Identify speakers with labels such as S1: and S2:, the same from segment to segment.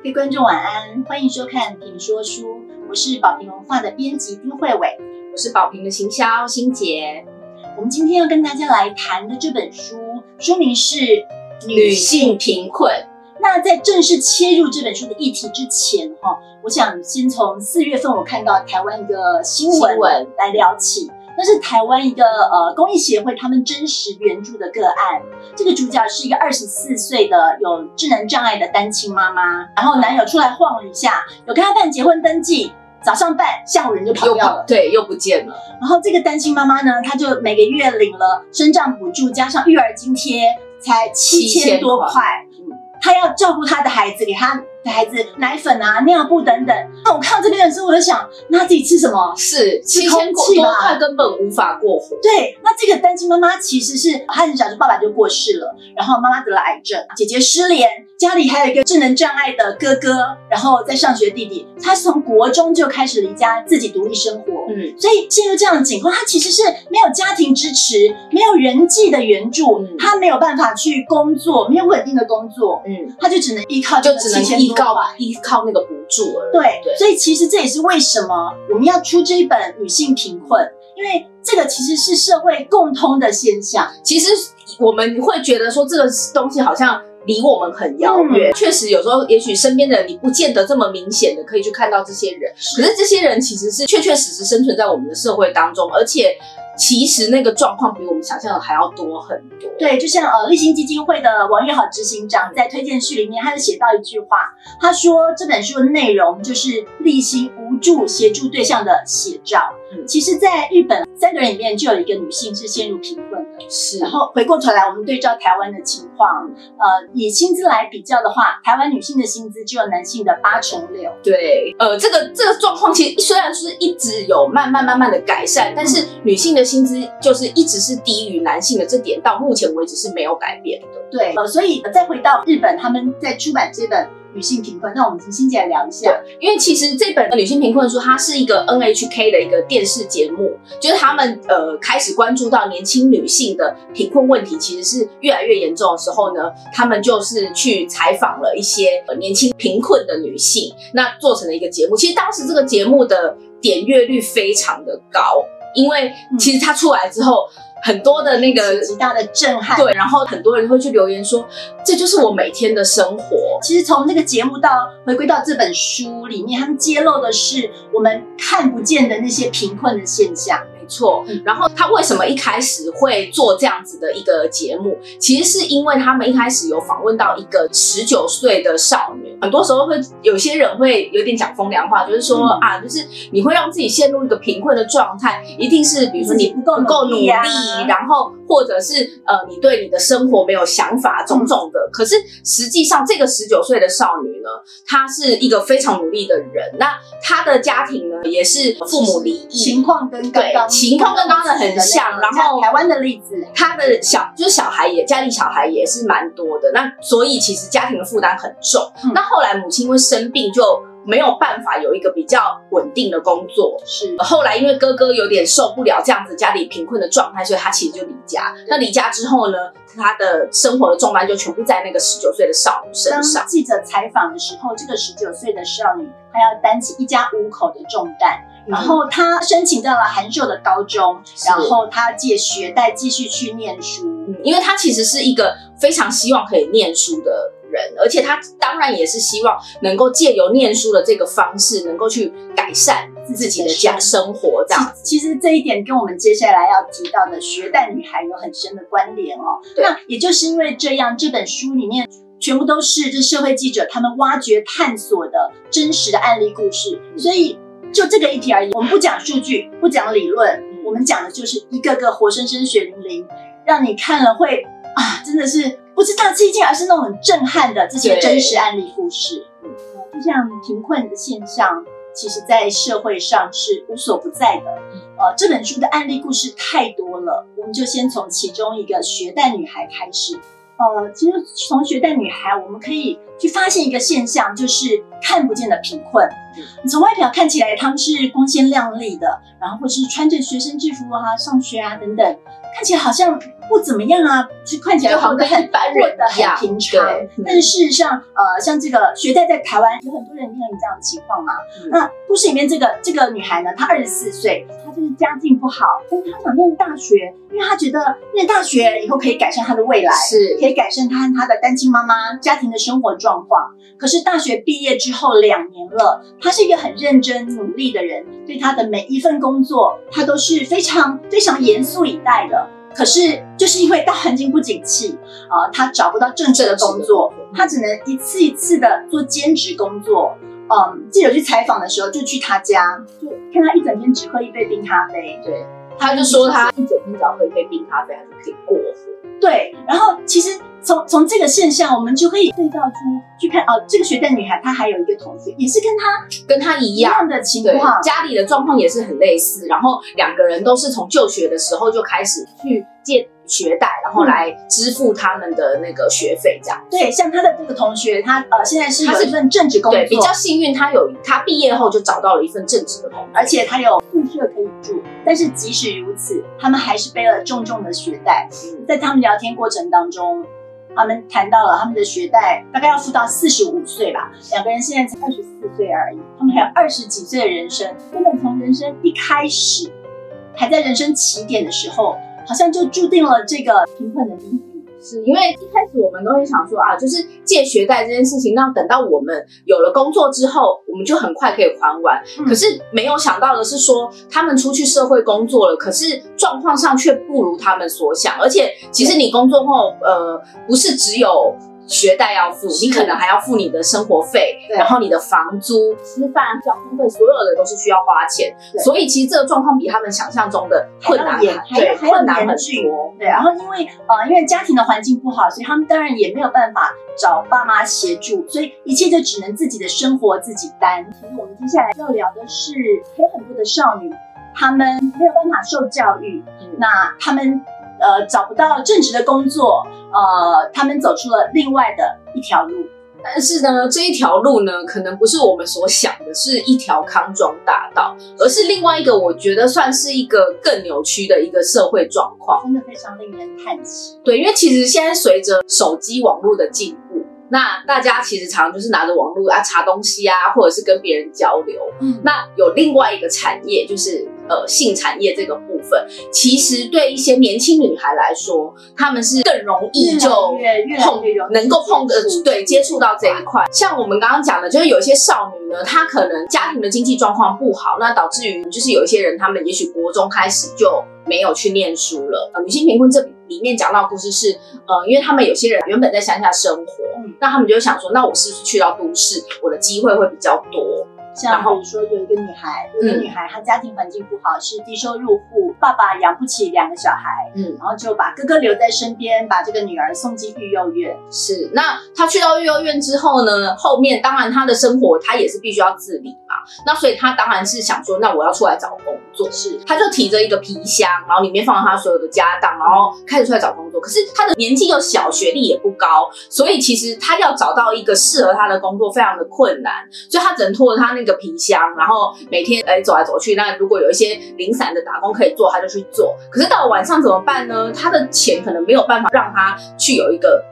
S1: 各位观众晚安，欢迎收看评说书，我是宝瓶文化的编辑丁慧伟，
S2: 我是宝瓶的行销心杰。
S1: 我们今天要跟大家来谈的这本书，书名是《
S2: 女性贫困》。
S1: 那在正式切入这本书的议题之前，哈，我想先从四月份我看到台湾一个新闻来聊起。那是台湾一个呃公益协会他们真实援助的个案。这个主角是一个二十四岁的有智能障碍的单亲妈妈，然后男友出来晃了一下，有跟他办结婚登记，早上办，下午人就跑掉了，
S2: 对，又不见了。
S1: 然后这个单亲妈妈呢，她就每个月领了生障补助加上育儿津贴，才七千多块。她要照顾她的孩子，给她。孩子奶粉啊、尿布等等。那我看到这边的时候，我就想，那自己吃什么？
S2: 是七千多块根本无法过活。
S1: 对，那这个单亲妈妈其实是她很小就爸爸就过世了，然后妈妈得了癌症，姐姐失联，家里还有一个智能障碍的哥哥，然后在上学弟弟。她从国中就开始离家自己独立生活，嗯，所以陷入这样的情况，她其实是没有家庭支持，没有人际的援助，她没有办法去工作，没有稳定的工作，嗯，她就只能依靠，
S2: 就只能依。靠依靠那个补助而
S1: 已。对，所以其实这也是为什么我们要出这一本《女性贫困》，因为这个其实是社会共通的现象。
S2: 其实我们会觉得说这个东西好像离我们很遥远。确实，有时候也许身边的人你不见得这么明显的可以去看到这些人，可是这些人其实是确确实实生存在我们的社会当中，而且。其实那个状况比我们想象的还要多很多。
S1: 对，就像呃立新基金会的王玉好执行长在推荐序里面，他就写到一句话，他说这本书的内容就是立新无助协助对象的写照。其实，在日本三个人里面就有一个女性是陷入贫困的。
S2: 是。
S1: 然后回过头来，我们对照台湾的情况，呃，以薪资来比较的话，台湾女性的薪资只有男性的八成六。
S2: 对。呃，这个这个状况其实虽然是一直有慢慢慢慢的改善，但是女性的薪资就是一直是低于男性的，这点到目前为止是没有改变的。
S1: 对。呃，所以再回到日本，他们在出版这本。女性贫困，那我们从欣姐来聊一下。
S2: 因为其实这本女性贫困书，它是一个 NHK 的一个电视节目，就是他们呃开始关注到年轻女性的贫困问题，其实是越来越严重的时候呢，他们就是去采访了一些年轻贫困的女性，那做成了一个节目。其实当时这个节目的点阅率非常的高，因为其实它出来之后。很多的那个
S1: 极大的震撼，
S2: 对，然后很多人会去留言说，这就是我每天的生活。
S1: 其实从那个节目到回归到这本书里面，他们揭露的是我们看不见的那些贫困的现象。
S2: 错，然后他为什么一开始会做这样子的一个节目？其实是因为他们一开始有访问到一个十九岁的少女，很多时候会有些人会有点讲风凉话，就是说啊，就是你会让自己陷入一个贫困的状态，一定是比如说你不够够努力，然后或者是呃你对你的生活没有想法种种的。可是实际上这个十九岁的少女呢，她是一个非常努力的人，那她的家庭呢也是父母离异，
S1: 情况跟刚刚。
S2: 情况跟刚刚的很像，然后
S1: 台湾的例子，
S2: 她的小就是小孩也家里小孩也是蛮多的，那所以其实家庭的负担很重。那后来母亲因为生病就没有办法有一个比较稳定的工作，
S1: 是
S2: 后来因为哥哥有点受不了这样子家里贫困的状态，所以他其实就离家。那离家之后呢，他的生活的重担就全部在那个十九岁的少女身上。
S1: 记者采访的时候，这个十九岁的少女她要担起一家五口的重担。然后他申请到了函授的高中，然后他借学贷继续去念书，
S2: 因为他其实是一个非常希望可以念书的人，而且他当然也是希望能够借由念书的这个方式，能够去改善自己的家生活。这样，
S1: 其实这一点跟我们接下来要提到的学贷女孩有很深的关联哦。那也就是因为这样，这本书里面全部都是这社会记者他们挖掘探索的真实的案例故事，所以。就这个议题而已，我们不讲数据，不讲理论，我们讲的就是一个个活生生、血淋淋，让你看了会啊，真的是不知道吃一惊，而是那种很震撼的这些真实案例故事。就像贫困的现象，其实在社会上是无所不在的。呃，这本书的案例故事太多了，我们就先从其中一个学贷女孩开始。呃，其实从学贷女孩，我们可以去发现一个现象，就是看不见的贫困。你从外表看起来他们是光鲜亮丽的，然后或是穿着学生制服啊上学啊等等，看起来好像不怎么样啊，就看起来好像很
S2: 一般人
S1: 很平常。但是事实上，呃，像这个学贷在台湾有很多人面临这样的情况嘛。那故事里面这个这个女孩呢，她二十四岁，她就是家境不好，但是她想念大学，因为她觉得念大学以后可以改善她的未来，
S2: 是
S1: 可以改善她和她的单亲妈妈家庭的生活状况。可是大学毕业之后两年了，她是一个很认真努力的人，对她的每一份工作，她都是非常非常严肃以待的。可是就是因为大环境不景气，啊，他找不到正式的工作，他只能一次一次的做兼职工作。嗯，记者去采访的时候，就去他家，就看他一整天只喝一杯冰咖啡。
S2: 对，他就说他一整天只要喝一杯冰咖啡，他就可以过活。
S1: 对，然后其实从从这个现象，我们就可以对照出去看哦，这个学贷女孩她还有一个同学，也是跟她
S2: 跟她一
S1: 样的情况，
S2: 家里的状况也是很类似，然后两个人都是从就学的时候就开始去借。学贷，然后来支付他们的那个学费，这样。
S1: 对，像他的这个同学，他呃现在是有一份正职工作，
S2: 比较幸运，他有他毕业后就找到了一份正职的工作，
S1: 而且他有宿舍可以住。但是即使如此，他们还是背了重重的学贷。在他们聊天过程当中，他们谈到了他们的学贷大概要付到四十五岁吧，两个人现在才二十四岁而已，他们还有二十几岁的人生，根本从人生一开始，还在人生起点的时候。好像就注定了这个贫困的命运，
S2: 是因为一开始我们都会想说啊，就是借学贷这件事情，那等到我们有了工作之后，我们就很快可以还完。可是没有想到的是说，他们出去社会工作了，可是状况上却不如他们所想，而且其实你工作后，呃，不是只有。学贷要付，你可能还要付你的生活费，然后你的房租、吃饭、交通费，所有的都是需要花钱。所以其实这个状况比他们想象中的困难，
S1: 对，困难很多。对，然后因为呃，因为家庭的环境不好，所以他们当然也没有办法找爸妈协助，所以一切就只能自己的生活自己担。其实我们接下来要聊的是，还有很多的少女，她们没有办法受教育，那她们。呃，找不到正职的工作，呃，他们走出了另外的一条路。
S2: 但是呢，这一条路呢，可能不是我们所想的，是一条康庄大道，而是另外一个，我觉得算是一个更扭曲的一个社会状况，
S1: 真的非常令人叹息。
S2: 对，因为其实现在随着手机网络的进步。那大家其实常常就是拿着网络啊查东西啊，或者是跟别人交流。嗯，那有另外一个产业，就是呃性产业这个部分，其实对一些年轻女孩来说，她们是更容易就碰能够碰的对接触到这一块。像我们刚刚讲的，就是有一些少女呢，她可能家庭的经济状况不好，那导致于就是有一些人，他们也许国中开始就。没有去念书了。呃，女性贫困这里面讲到故事是，呃，因为他们有些人原本在乡下生活，那他们就想说，那我是不是去到都市，我的机会会比较多？
S1: 像比如说有一个女孩，有一个女孩，她家庭环境不好，是低收入户，爸爸养不起两个小孩，嗯，然后就把哥哥留在身边，把这个女儿送进育幼院。
S2: 是，那她去到育幼院之后呢，后面当然她的生活她也是必须要自理嘛，那所以她当然是想说，那我要出来找工作，
S1: 是，
S2: 她就提着一个皮箱，然后里面放了她所有的家当，然后开始出来找工作。可是她的年纪又小，学历也不高，所以其实她要找到一个适合她的工作非常的困难，所以她只能拖着她那。个皮箱，然后每天哎走来走去。那如果有一些零散的打工可以做，他就去做。可是到了晚上怎么办呢？他的钱可能没有办法让他去有一个，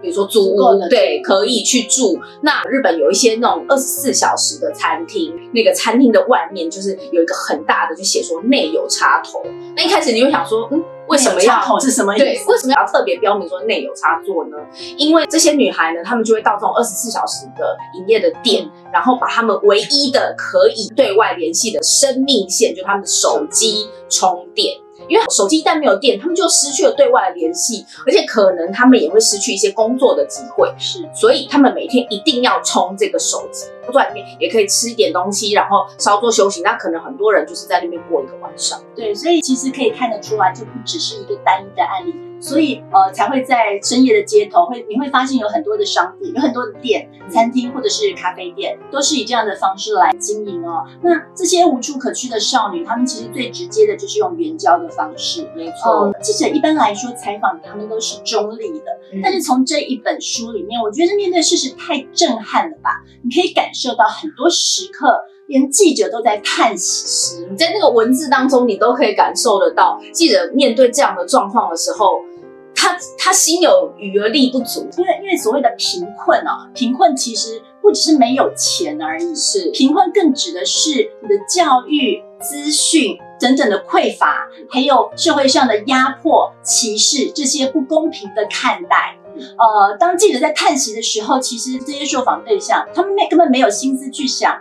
S2: 比如说租屋，对，可以去住。那日本有一些那种二十四小时的餐厅，那个餐厅的外面就是有一个很大的，就写说内有插头。那一开始你会想说，嗯。为什么要
S1: 是什么意思？对，
S2: 为什么要特别标明说内有插座呢？因为这些女孩呢，她们就会到这种二十四小时的营业的店，然后把她们唯一的可以对外联系的生命线，就她们的手机充电。因为手机一旦没有电，他们就失去了对外的联系，而且可能他们也会失去一些工作的机会。
S1: 是，
S2: 所以他们每天一定要充这个手机，坐在里面也可以吃一点东西，然后稍作休息。那可能很多人就是在那边过一个晚上。
S1: 对，所以其实可以看得出来，就不只是一个单一的案例。所以呃才会在深夜的街头会你会发现有很多的商店，有很多的店、餐厅或者是咖啡店，都是以这样的方式来经营哦。那这些无处可去的少女，她们其实最直接的就是用援交的方式。
S2: 没错，
S1: 记者一般来说采访他们都是中立的，但是从这一本书里面，我觉得面对事实太震撼了吧？你可以感受到很多时刻。连记者都在叹息，
S2: 你在那个文字当中，你都可以感受得到，记者面对这样的状况的时候，他他心有余而力不足，
S1: 因为因为所谓的贫困啊，贫困其实不只是没有钱而已，
S2: 是
S1: 贫困更指的是你的教育、资讯等等的匮乏，还有社会上的压迫、歧视这些不公平的看待。呃，当记者在叹息的时候，其实这些受访对象他们没根本没有心思去想。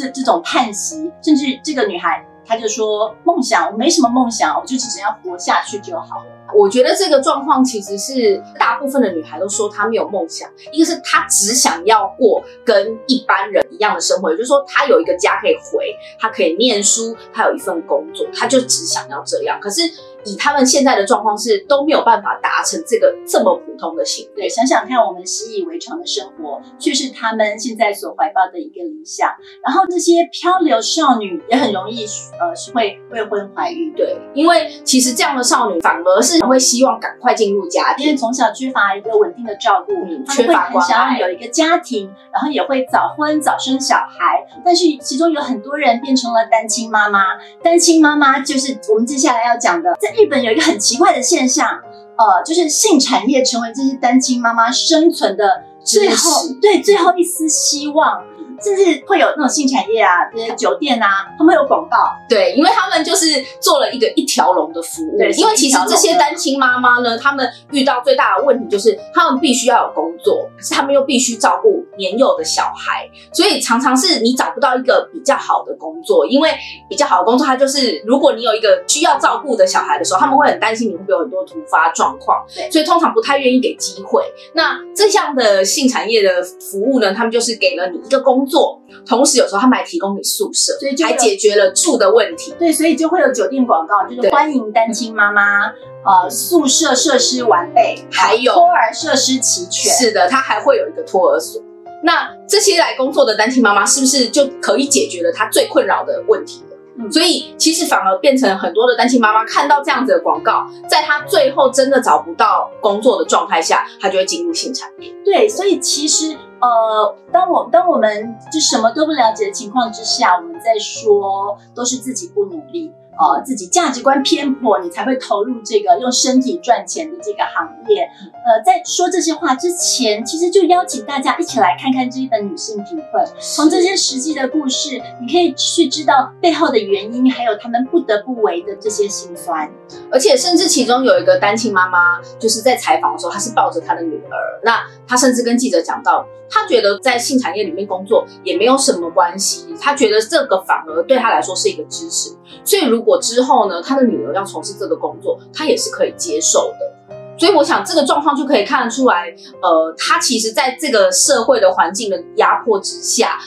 S1: 这这种叹息，甚至这个女孩，她就说：“梦想，我没什么梦想，我就只想要活下去就好了。”
S2: 我觉得这个状况其实是大部分的女孩都说她没有梦想，一个是她只想要过跟一般人一样的生活，也就是说她有一个家可以回，她可以念书，她有一份工作，她就只想要这样。可是。以他们现在的状况是都没有办法达成这个这么普通的幸福。
S1: 对，想想看，我们习以为常的生活，却是他们现在所怀抱的一个理想。然后这些漂流少女也很容易，呃，是会未婚怀孕。
S2: 对，因为其实这样的少女反而是会希望赶快进入家庭，
S1: 因为从小缺乏一个稳定的照顾，
S2: 缺乏
S1: 很想要有一个家庭，然后也会早婚早生小孩。但是其中有很多人变成了单亲妈妈，单亲妈妈就是我们接下来要讲的。在日本有一个很奇怪的现象，呃，就是性产业成为这些单亲妈妈生存的最后对最后一丝希望。甚至会有那种性产业啊，这些酒店啊，他们有广告。
S2: 对，因为他们就是做了一个一条龙的服务。
S1: 对，
S2: 因为其实这些单亲妈妈呢，他们遇到最大的问题就是他们必须要有工作，可是他们又必须照顾年幼的小孩，所以常常是你找不到一个比较好的工作。因为比较好的工作，它就是如果你有一个需要照顾的小孩的时候，他们会很担心你会不会有很多突发状况。
S1: 对，
S2: 所以通常不太愿意给机会。那这项的性产业的服务呢，他们就是给了你一个工。做，同时有时候他们还提供你宿舍，
S1: 所以
S2: 还解决了住的问题。
S1: 对，所以就会有酒店广告，就是欢迎单亲妈妈，呃，宿舍设施完备，
S2: 还有
S1: 托儿设施齐全。
S2: 是的，他还会有一个托儿所。那这些来工作的单亲妈妈，是不是就可以解决了她最困扰的问题？所以其实反而变成很多的单亲妈妈看到这样子的广告，在她最后真的找不到工作的状态下，她就会进入性产业。
S1: 对，所以其实。呃，当我当我们就什么都不了解的情况之下，我们在说都是自己不努力。呃，自己价值观偏颇，你才会投入这个用身体赚钱的这个行业。呃，在说这些话之前，其实就邀请大家一起来看看这一本《女性贫困》，从这些实际的故事，你可以去知道背后的原因，还有他们不得不为的这些辛酸。
S2: 而且，甚至其中有一个单亲妈妈，就是在采访的时候，她是抱着她的女儿，那她甚至跟记者讲到，她觉得在性产业里面工作也没有什么关系，她觉得这个反而对她来说是一个支持。所以，如果之后呢，她的女儿要从事这个工作，她也是可以接受的。所以，我想这个状况就可以看得出来，呃，他其实在这个社会的环境的压迫之下，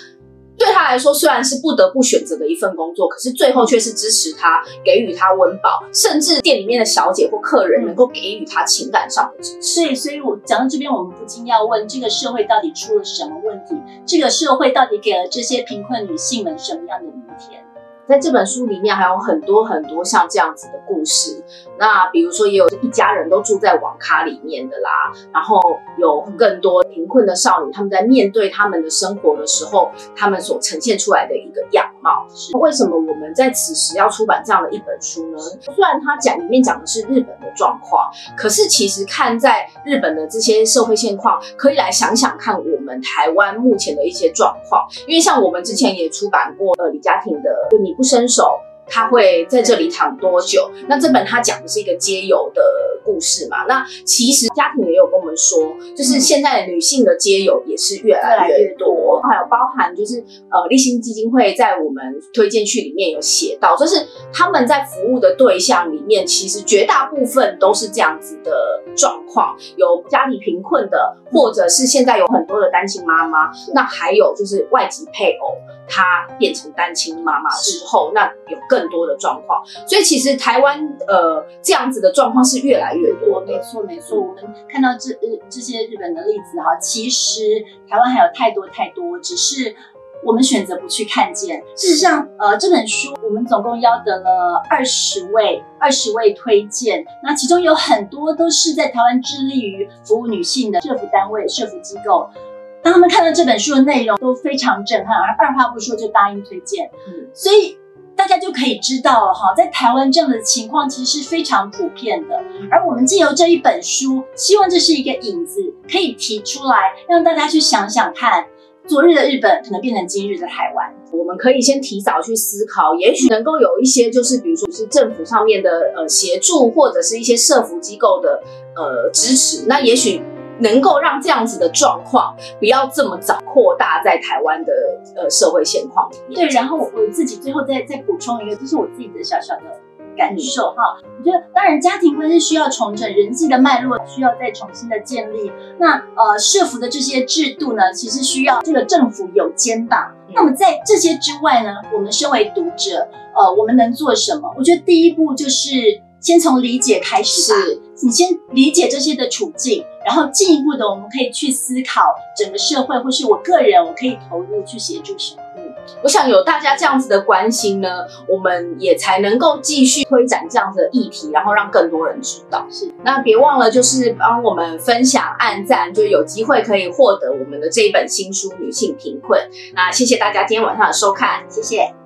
S2: 对他来说虽然是不得不选择的一份工作，可是最后却是支持他，给予他温饱，甚至店里面的小姐或客人能够给予他情感上的支持。
S1: 所以，所以我讲到这边，我们不禁要问：这个社会到底出了什么问题？这个社会到底给了这些贫困女性们什么样的明天？
S2: 在这本书里面还有很多很多像这样子的故事，那比如说也有一家人都住在网咖里面的啦，然后有更多贫困的少女，他们在面对他们的生活的时候，他们所呈现出来的一个样貌。为什么我们在此时要出版这样的一本书呢？虽然它讲里面讲的是日本状况，可是其实看在日本的这些社会现况，可以来想想看我们台湾目前的一些状况，因为像我们之前也出版过呃李家庭的就你。不伸手，他会在这里躺多久？那这本他讲的是一个街友的故事嘛？那其实家庭也有公说，就是现在女性的街友也是越来越多，还有包含就是呃立新基金会在我们推荐序里面有写到，就是他们在服务的对象里面，其实绝大部分都是这样子的状况，有家里贫困的，或者是现在有很多的单亲妈妈，那还有就是外籍配偶，他变成单亲妈妈之后，那有更多的状况，所以其实台湾呃这样子的状况是越来越多。
S1: 没错没错，我们看到这呃这些日本的例子哈，其实台湾还有太多太多，只是。我们选择不去看见。事实上，呃，这本书我们总共邀得了二十位，二十位推荐。那其中有很多都是在台湾致力于服务女性的社服单位、社服机构。当他们看到这本书的内容，都非常震撼，而二话不说就答应推荐。嗯，所以大家就可以知道了哈，在台湾这样的情况其实是非常普遍的。而我们借由这一本书，希望这是一个引子，可以提出来，让大家去想想看。昨日的日本可能变成今日的台湾，
S2: 我们可以先提早去思考，也许能够有一些，就是比如说是政府上面的呃协助，或者是一些社服机构的呃支持，那也许能够让这样子的状况不要这么早扩大在台湾的呃社会现况里面。
S1: 对，然后我自己最后再再补充一个，这是我自己的小小的。感受哈，我觉得当然家庭关系需要重整，人际的脉络需要再重新的建立。那呃，设服的这些制度呢，其实需要这个政府有肩膀。那么在这些之外呢，我们身为读者，呃，我们能做什么？我觉得第一步就是先从理解开始吧。你先理解这些的处境，然后进一步的，我们可以去思考整个社会，或是我个人，我可以投入去协助什么。
S2: 我想有大家这样子的关心呢，我们也才能够继续推展这样子的议题，然后让更多人知道。
S1: 是，
S2: 那别忘了就是帮我们分享、按赞，就有机会可以获得我们的这一本新书《女性贫困》。那谢谢大家今天晚上的收看，
S1: 谢谢。